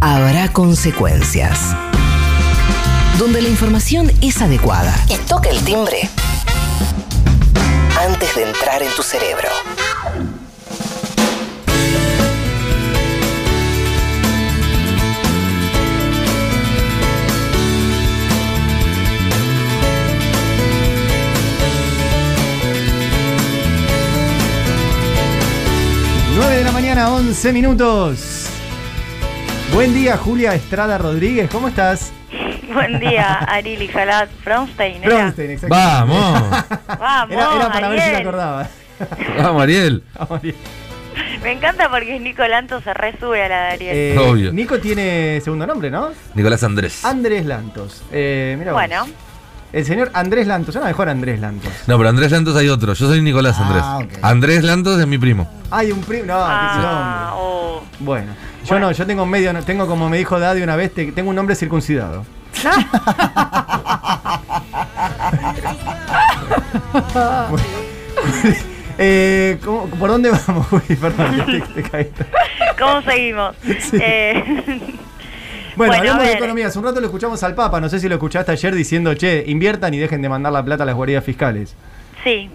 habrá consecuencias. Donde la información es adecuada y toca el timbre antes de entrar en tu cerebro. de la mañana, 11 minutos. Buen día, Julia Estrada Rodríguez, ¿cómo estás? Buen día, Ariel y Jalat Bronstein. ¿era? Bronstein, exacto. Vamos. Vamos, Era, era para ver si me Ariel. acordaba. Vamos, Ariel. Vamos, bien. Me encanta porque Nico Lanto se resube a la de Ariel. Eh, Obvio. Nico tiene segundo nombre, ¿no? Nicolás Andrés. Andrés Lantos. Eh, mira vos. El señor Andrés Lantos, suena mejor Andrés Lantos. No, pero Andrés Lantos hay otro. Yo soy Nicolás Ah, Andrés. ok. Andrés Lantos es mi primo. Hay un primo. No, qué ah, nombre. oh. Bueno, yo Bueno. no, yo tengo medio, no- tengo como me dijo Daddy una vez, te- tengo un nombre circuncidado. Eh, ¿cómo- ¿Por dónde vamos, Juli? Perdón, te, te caíste. ¿cómo seguimos? Sí. Eh, Bueno, Bueno, hablamos de economía. Hace un rato lo escuchamos al Papa, no sé si lo escuchaste ayer diciendo, che, inviertan y dejen de mandar la plata a las guardias fiscales. sí.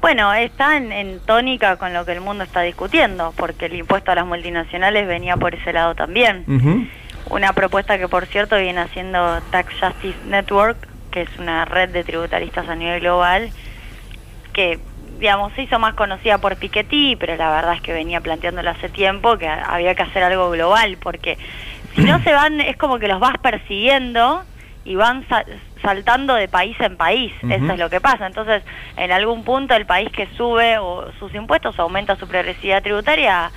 Bueno, está en, en tónica con lo que el mundo está discutiendo, porque el impuesto a las multinacionales venía por ese lado también. Una propuesta que, por cierto, viene haciendo Tax Justice Network, que es una red de tributaristas a nivel global, que, digamos, se hizo más conocida por Piketty, pero la verdad es que venía planteándolo hace tiempo que había que hacer algo global, porque si no se van, es como que los vas persiguiendo y van sa- saltando de país en país, eso es lo que pasa. Entonces, en algún punto el país que sube o sus impuestos o aumenta su progresividad tributaria,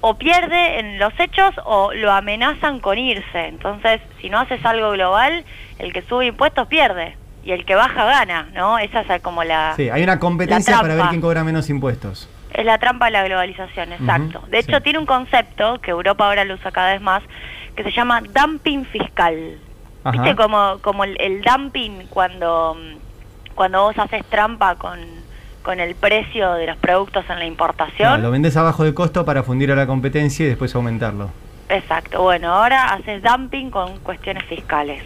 o pierde en los hechos o lo amenazan con irse. Entonces, si no haces algo global, el que sube impuestos pierde y el que baja gana, ¿no? Esa es como la Sí, hay una competencia para ver quién cobra menos impuestos. es la trampa de la globalización, exacto. De hecho, sí. tiene un concepto que Europa ahora lo usa cada vez más que se llama dumping fiscal. Ajá. ¿Viste como como el, el dumping cuando cuando vos haces trampa con con el precio de los productos en la importación? Lo vendes abajo de costo para fundir a la competencia y después aumentarlo. Exacto, bueno, ahora haces dumping con cuestiones fiscales.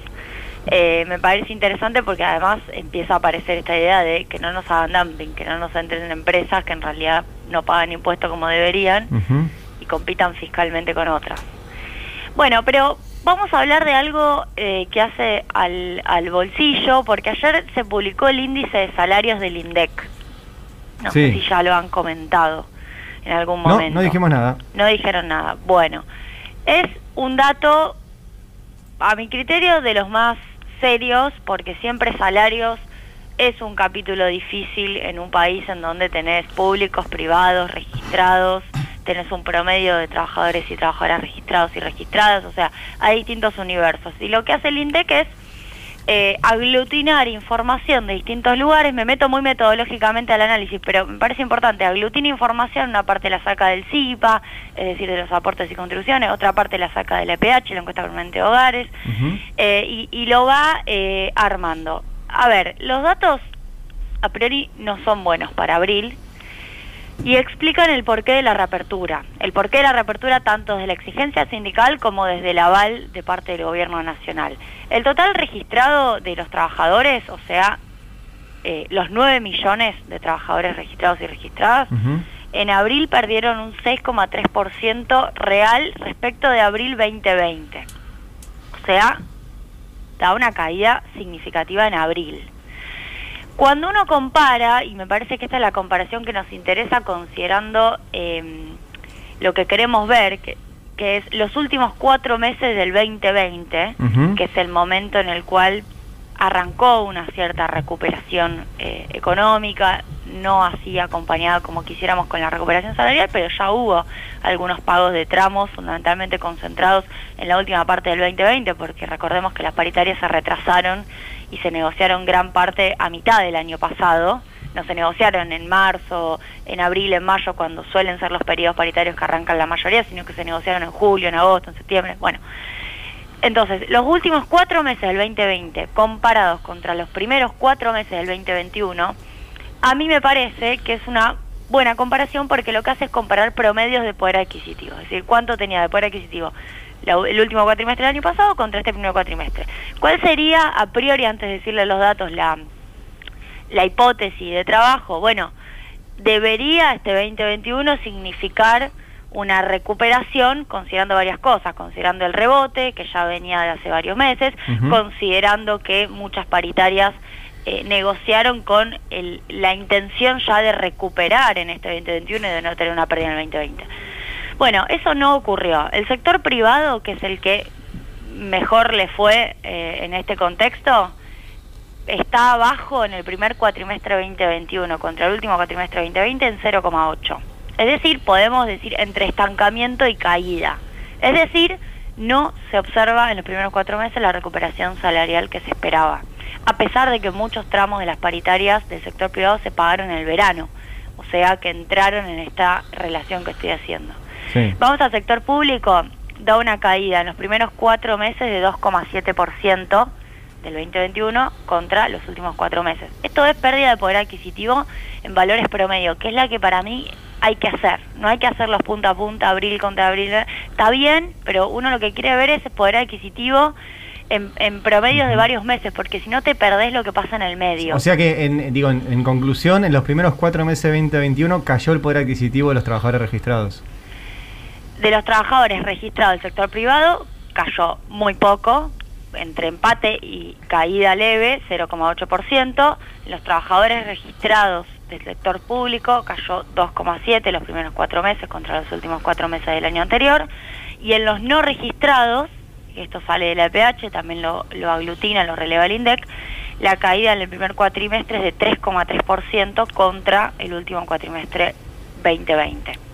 Eh, me parece interesante porque además empieza a aparecer esta idea de que no nos hagan dumping, que no nos entren en empresas que en realidad no pagan impuestos como deberían y compitan fiscalmente con otras. Bueno, pero vamos a hablar de algo eh, que hace al, al bolsillo, porque ayer se publicó el índice de salarios del INDEC. No sé Sí. si ya lo han comentado en algún No, momento. no dijimos nada. No dijeron nada. Bueno, es un dato, a mi criterio, de los más serios, porque siempre salarios es un capítulo difícil en un país en donde tenés públicos, privados, registrados, tenés un promedio de trabajadores y trabajadoras registrados y registradas, o sea, hay distintos universos. Y lo que hace el INDEC es eh, aglutinar información de distintos lugares, me meto muy metodológicamente al análisis, pero me parece importante, aglutina información, una parte la saca del CIPA, es decir, de los aportes y contribuciones, otra parte la saca del EPH, la encuesta permanente de hogares, eh, y, y lo va eh, armando. A ver, los datos a priori no son buenos para abril, y explican el porqué de la reapertura. El porqué de la reapertura tanto desde la exigencia sindical como desde el aval de parte del gobierno nacional. El total registrado de los trabajadores, o sea, eh, los 9 millones de trabajadores registrados y registradas, en abril perdieron un 6,3% real respecto de abril 2020. O sea, da una caída significativa en abril. Cuando uno compara, y me parece que esta es la comparación que nos interesa considerando eh, lo que queremos ver, que, que es los últimos cuatro meses del 2020, Ujú. que es el momento en el cual arrancó una cierta recuperación eh, económica, no así acompañada como quisiéramos con la recuperación salarial, pero ya hubo algunos pagos de tramos fundamentalmente concentrados en la última parte del 2020, porque recordemos que las paritarias se retrasaron y se negociaron gran parte a mitad del año pasado, no se negociaron en marzo, en abril, en mayo, cuando suelen ser los periodos paritarios que arrancan la mayoría, sino que se negociaron en julio, en agosto, en septiembre, bueno. Entonces, los últimos cuatro meses del 2020, comparados contra los primeros cuatro meses del 2021, a mí me parece que es una buena comparación porque lo que hace es comparar promedios de poder adquisitivo, es decir, cuánto tenía de poder adquisitivo la- el último cuatrimestre del año pasado contra este primer cuatrimestre. ¿Cuál sería, a priori, antes de decirle los datos, la, la hipótesis de trabajo? Bueno, debería este 2021 significar una recuperación considerando varias cosas, considerando el rebote que ya venía de hace varios meses, considerando que muchas paritarias eh, negociaron con el- la intención ya de recuperar en este 2021 y de no tener una pérdida en el 2020. Bueno, eso no ocurrió. El sector privado, que es el que mejor le fue eh, en este contexto, está abajo en el primer cuatrimestre 2021 contra el último cuatrimestre 2020 en 0,8. Es decir, podemos decir entre estancamiento y caída. Es decir, no se observa en los primeros cuatro meses la recuperación salarial que se esperaba, a pesar de que muchos tramos de las paritarias del sector privado se pagaron en el verano, o sea que entraron en esta relación que estoy haciendo. Sí. Vamos al sector público, da una caída en los primeros cuatro meses de 2,7% del 2021 contra los últimos cuatro meses. Esto es pérdida de poder adquisitivo en valores promedio, que es la que para mí hay que hacer. No hay que hacerlos punta a punta, abril contra abril. Está bien, pero uno lo que quiere ver es poder adquisitivo en, en promedios de varios meses, porque si no te perdés lo que pasa en el medio. O sea que, en, digo, en, en conclusión, en los primeros cuatro meses de 2021 cayó el poder adquisitivo de los trabajadores registrados. De los trabajadores registrados del sector privado cayó muy poco, entre empate y caída leve, 0,8%. Los trabajadores registrados del sector público cayó 2,7% los primeros cuatro meses contra los últimos cuatro meses del año anterior. Y en los no registrados, esto sale de la EPH, también lo, lo aglutina, lo releva el INDEC, la caída en el primer cuatrimestre es de 3,3% contra el último cuatrimestre 2020.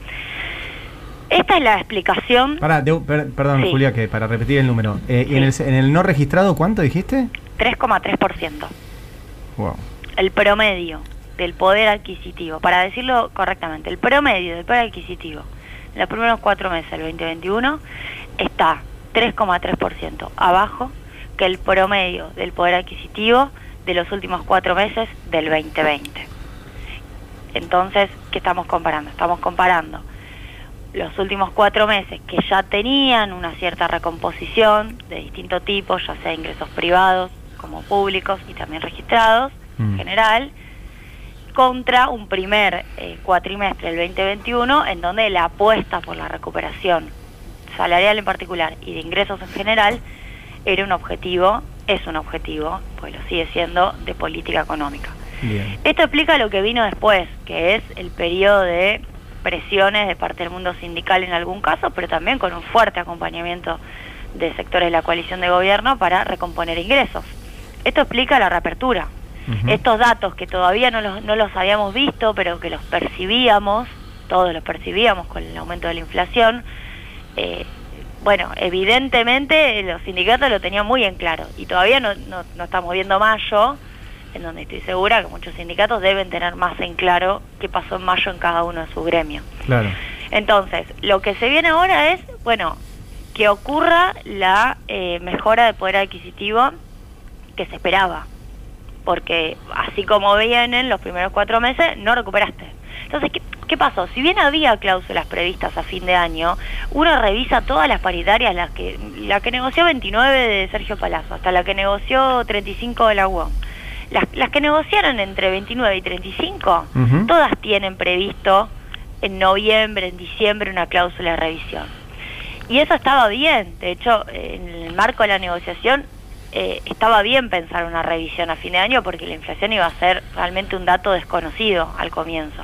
Esta es la explicación, Pará, de- per- perdón, Sí. Julia, que para repetir el número. Eh, ¿Y en el, Sí. en el no registrado cuánto dijiste? 3,3%. Wow. El promedio del poder adquisitivo, para decirlo correctamente, el promedio del poder adquisitivo en los primeros cuatro meses del 2021 está 3,3% abajo que el promedio del poder adquisitivo de los últimos cuatro meses del 2020. Entonces, ¿qué estamos comparando? Estamos comparando los últimos cuatro meses que ya tenían una cierta recomposición de distinto tipo, ya sea ingresos privados como públicos y también registrados Mm. en general, contra un primer eh, cuatrimestre del 2021 en donde la apuesta por la recuperación salarial en particular y de ingresos en general era un objetivo, es un objetivo, pues lo sigue siendo, de política económica. Bien. Esto explica lo que vino después, que es el periodo de presiones de parte del mundo sindical en algún caso, pero también con un fuerte acompañamiento de sectores de la coalición de gobierno para recomponer ingresos. Esto explica la reapertura. Estos datos que todavía no los, no los habíamos visto, pero que los percibíamos, todos los percibíamos con el aumento de la inflación, eh, bueno, evidentemente los sindicatos lo tenían muy en claro y todavía no, no, no estamos viendo mayo, en donde estoy segura que muchos sindicatos deben tener más en claro qué pasó en mayo en cada uno de sus gremios. Claro. Entonces, lo que se viene ahora es, bueno, que ocurra la eh, mejora de poder adquisitivo que se esperaba. Porque así como vienen los primeros cuatro meses, no recuperaste. Entonces, ¿qué, qué pasó? Si bien había cláusulas previstas a fin de año, uno revisa todas las paritarias, las que, la que negoció 29 de Sergio Palazzo, hasta la que negoció 35 de la UOM. Las, las que negociaron entre 29 y 35, Ujú. todas tienen previsto en noviembre, en diciembre, una cláusula de revisión. Y eso estaba bien, de hecho, en el marco de la negociación eh, estaba bien pensar una revisión a fin de año porque la inflación iba a ser realmente un dato desconocido al comienzo.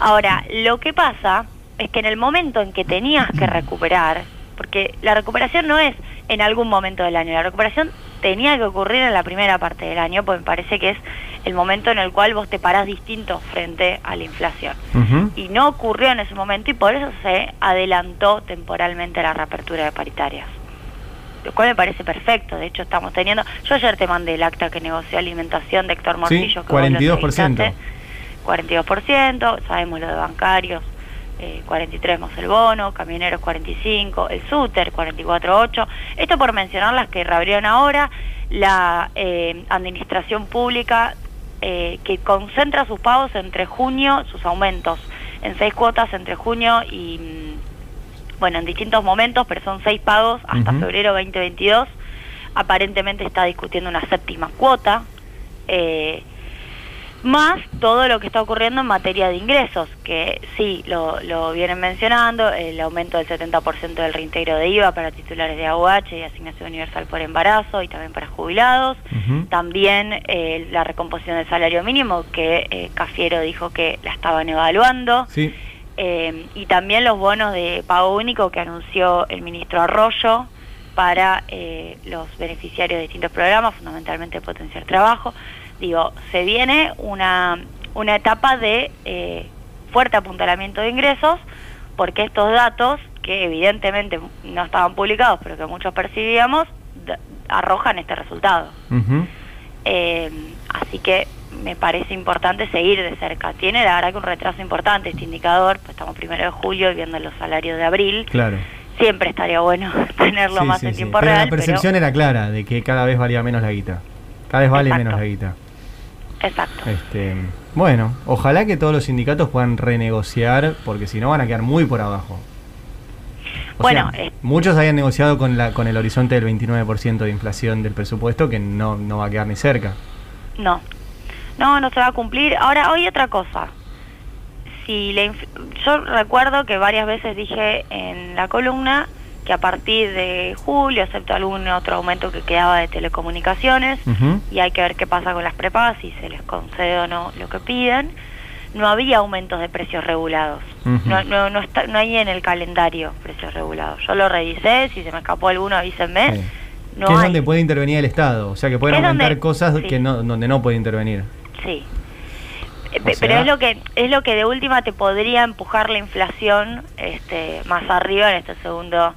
Ahora, lo que pasa es que en el momento en que tenías que recuperar, porque la recuperación no es en algún momento del año, la recuperación tenía que ocurrir en la primera parte del año, porque me parece que es el momento en el cual vos te parás distinto frente a la inflación y no ocurrió en ese momento y por eso se adelantó temporalmente la reapertura de paritarias. Lo cual me parece perfecto, de hecho estamos teniendo... Yo ayer te mandé el acta que negoció alimentación de Héctor Morcillo. que vos lo 42%. entrevistaste. 42%, sabemos lo de bancarios, eh, 43 más el bono, camioneros 45, el SUTER 44.8. Esto por mencionar las que reabrieron ahora, la eh, administración pública eh, que concentra sus pagos entre junio, sus aumentos en seis cuotas entre junio y, mm, bueno, en distintos momentos, pero son seis pagos hasta Ujú. febrero 2022. Aparentemente está discutiendo una séptima cuota. eh, más todo lo que está ocurriendo en materia de ingresos, que sí, lo, lo vienen mencionando, el aumento del 70% del reintegro de IVA para titulares de AUH y asignación universal por embarazo y también para jubilados, también eh, la recomposición del salario mínimo, que eh, Cafiero dijo que la estaban evaluando, Sí. eh, y también los bonos de pago único que anunció el ministro Arroyo para eh, los beneficiarios de distintos programas, fundamentalmente potenciar trabajo. Digo, se viene una, una etapa de eh, fuerte apuntalamiento de ingresos, porque estos datos, que evidentemente no estaban publicados, pero que muchos percibíamos, arrojan este resultado. Eh, así que me parece importante seguir de cerca. Tiene la verdad que un retraso importante este indicador, pues estamos primero de julio y viendo los salarios de abril. Claro. Siempre estaría bueno tenerlo Sí, más sí, en sí. tiempo Pero real. la percepción era clara de que cada vez valía menos la guita. Cada vez vale Exacto. menos la guita. Exacto. Este, bueno, ojalá que todos los sindicatos puedan renegociar, porque si no van a quedar muy por abajo. O Bueno, sea, eh, muchos habían negociado con, la, con el horizonte del 29% de inflación del presupuesto, que no, no va a quedar ni cerca. No, no, no se va a cumplir. Ahora, hoy otra cosa. Si la yo recuerdo que varias veces dije en la columna que a partir de julio, excepto algún otro aumento que quedaba de telecomunicaciones, y hay que ver qué pasa con las prepagas, si se les concede o no lo que piden, no había aumentos de precios regulados. No, no, no, está, no hay en el calendario precios regulados. Yo lo revisé, si se me escapó alguno avísenme. Sí. No que es hay. donde puede intervenir el Estado, o sea que pueden Es aumentar donde- cosas sí. que no, donde no puede intervenir. Sí. O pe- Pero sea- es lo que es lo que de última te podría empujar la inflación este, más arriba en este segundo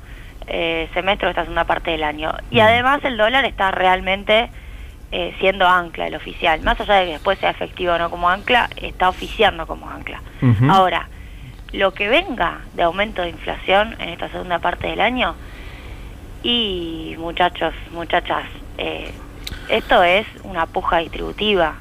eh, semestre o esta segunda parte del año. Y Mm. además el dólar está realmente eh, siendo ancla, el oficial. Más allá de que después sea efectivo o no como ancla, está oficiando como ancla. Ahora, lo que venga de aumento de inflación en esta segunda parte del año, y muchachos, muchachas, eh, esto es una puja distributiva.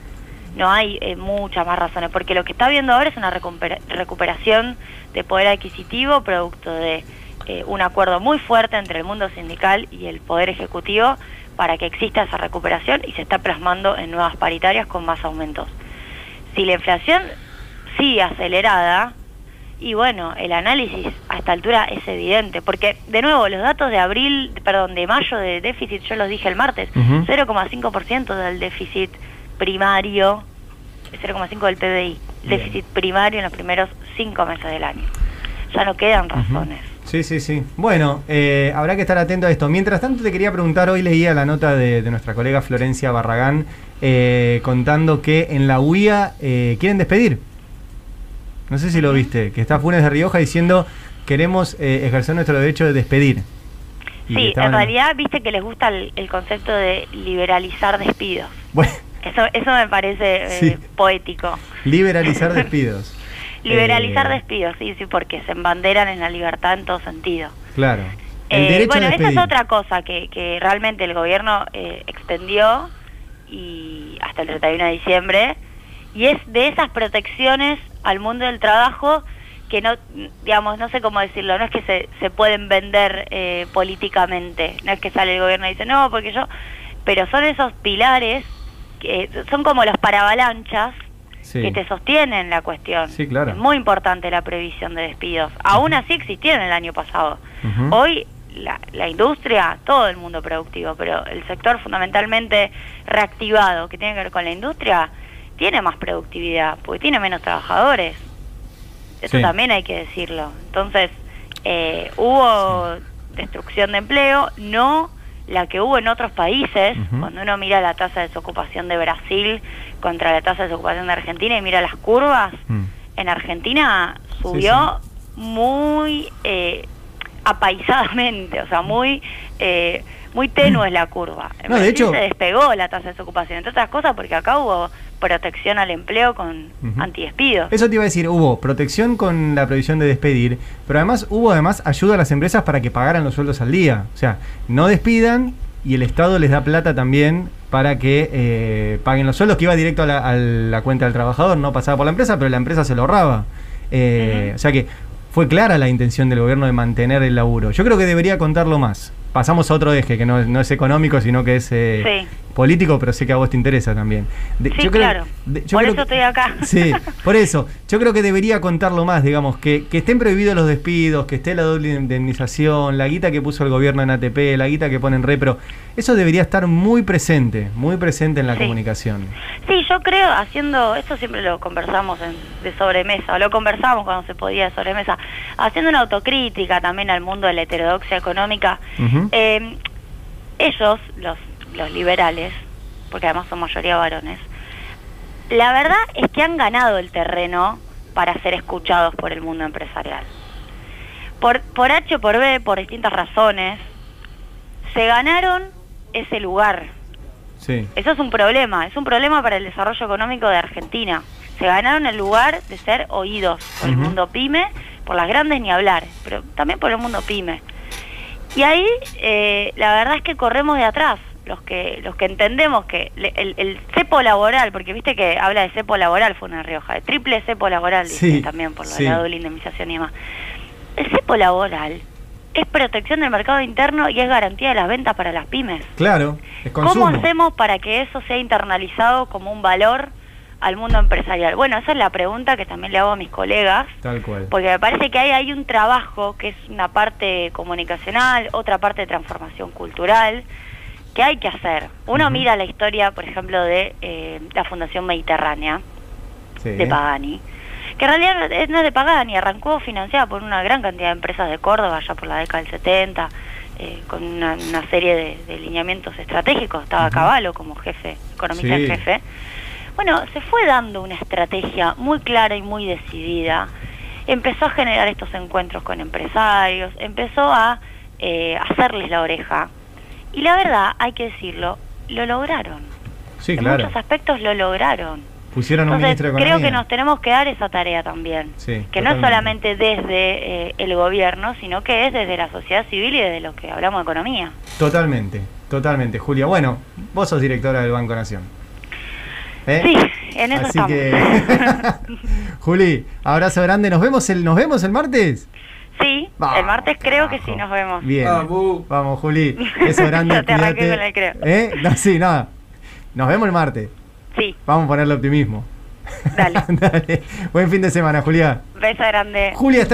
No hay eh, muchas más razones, porque lo que está viendo ahora es una recupera- recuperación de poder adquisitivo producto de eh, un acuerdo muy fuerte entre el mundo sindical y el poder ejecutivo para que exista esa recuperación y se está plasmando en nuevas paritarias con más aumentos. Si la inflación sigue acelerada, y bueno, el análisis a esta altura es evidente, porque de nuevo los datos de abril, perdón, de mayo de déficit, yo los dije el martes, Ujú. 0,5% del déficit primario, 0,5 del PBI, Bien. déficit primario en los primeros cinco meses del año. Ya no quedan razones. Sí, sí, sí. Bueno, eh, habrá que estar atento a esto. Mientras tanto, te quería preguntar, hoy leía la nota de, de nuestra colega Florencia Barragán eh, contando que en la UIA eh, quieren despedir. No sé si lo viste, que está Funes de Rioja diciendo queremos eh, ejercer nuestro derecho de despedir. Y Sí, estaban- en realidad viste que les gusta el, el concepto de liberalizar despidos. Bueno, Eso, eso me parece eh, Sí. poético. liberalizar despidos. Liberalizar Eh, despidos, sí, sí, porque se embanderan en la libertad en todo sentido. Claro. Eh, bueno, esa es otra cosa que, que realmente el gobierno eh, extendió y hasta el 31 de diciembre y es de esas protecciones al mundo del trabajo que no, digamos, no sé cómo decirlo, no es que se, se pueden vender eh, políticamente, no es que sale el gobierno y dice, no, porque yo, pero son esos pilares que son como los paravalanchas Sí. que te sostienen la cuestión. Sí, claro. Es muy importante la previsión de despidos. Aún así existieron el año pasado. Hoy la, la industria, todo el mundo productivo, pero el sector fundamentalmente reactivado que tiene que ver con la industria, tiene más productividad, porque tiene menos trabajadores. Eso Sí. también hay que decirlo. Entonces, eh, hubo destrucción de empleo, no la que hubo en otros países, cuando uno mira la tasa de desocupación de Brasil contra la tasa de desocupación de Argentina y mira las curvas, Mm. en Argentina subió muy eh, apaisadamente, o sea, muy eh, muy tenue es la curva. En No, de Brasil hecho- se despegó la tasa de desocupación, entre otras cosas porque acá hubo protección al empleo con Ujú. antidespidos. Eso te iba a decir, hubo protección con la previsión de despedir, pero además hubo además ayuda a las empresas para que pagaran los sueldos al día. O sea, no despidan y el Estado les da plata también para que eh, paguen los sueldos, que iba directo a la, a la cuenta del trabajador, no pasaba por la empresa, pero la empresa se lo ahorraba. Eh. O sea que fue clara la intención del gobierno de mantener el laburo. Yo creo que debería contarlo más. Pasamos a otro eje, que no, no es económico, sino que es eh, Sí. político, pero sé que a vos te interesa también. De- Sí, claro. de- yo Por creo eso que- estoy acá. Sí, por eso. Yo creo que debería contarlo más, digamos, que, que estén prohibidos los despidos, que esté la doble indemnización, la guita que puso el gobierno en ATP, la guita que pone en Repro. Eso debería estar muy presente, muy presente en la Sí. comunicación. Sí, yo creo, haciendo, esto siempre lo conversamos en- de sobremesa, o lo conversamos cuando se podía de sobremesa, haciendo una autocrítica también al mundo de la heterodoxia económica. Eh, ellos, los, los liberales, porque además son mayoría varones, la verdad es que han ganado el terreno para ser escuchados por el mundo empresarial. Por, por H o por B, por distintas razones, se ganaron ese lugar. Sí. Eso es un problema, es un problema para el desarrollo económico de Argentina. Se ganaron el lugar de ser oídos por el mundo pyme, por las grandes ni hablar, pero también por el mundo pyme. Y ahí eh, la verdad es que corremos de atrás, los que los que entendemos que le- el, el cepo laboral, porque viste que habla de cepo laboral fue una Rioja, de triple cepo laboral, también por lo sí. de la doble indemnización y demás. El cepo laboral es protección del mercado interno y es garantía de las ventas para las pymes. Claro, es consumo. ¿Cómo hacemos para que eso sea internalizado como un valor al mundo empresarial? Bueno, esa es la pregunta que también le hago a mis colegas, Tal cual. porque me parece que ahí hay un trabajo que es una parte comunicacional, otra parte de transformación cultural, que hay que hacer. Uno mira la historia, por ejemplo, de eh, la Fundación Mediterránea, Sí. de Pagani, que en realidad no es- de Pagani, arrancó financiada por una gran cantidad de empresas de Córdoba ya por la década del 70, eh, con una, una serie de, de lineamientos estratégicos, estaba Ujú. Caballo como jefe, economista Sí. en jefe. Bueno, se fue dando una estrategia muy clara y muy decidida, empezó a generar estos encuentros con empresarios, empezó a eh, hacerles la oreja, y la verdad, hay que decirlo, lo lograron. Sí, en claro. muchos aspectos lo lograron. Pusieron un ministro de creo Economía. que nos tenemos que dar esa tarea también. Sí, que no es solamente desde eh, el gobierno, sino que es desde la sociedad civil y desde lo que hablamos de economía. Totalmente, totalmente, Julia. Bueno, vos sos directora del Banco Nación. ¿Eh? Sí, en eso Así estamos. que, Juli, abrazo grande. ¿Nos vemos el, nos vemos el martes? sí, Vamos, el martes creo que sí nos vemos. Bien. Vamos. Vamos, Juli. Beso grande. Ya te arranqué con el creo. ¿Eh? No, sí, nada. Nos vemos el martes. Sí, Vamos a ponerle optimismo. Dale. Dale. Buen fin de semana, Julia. beso grande. Julia Estrada.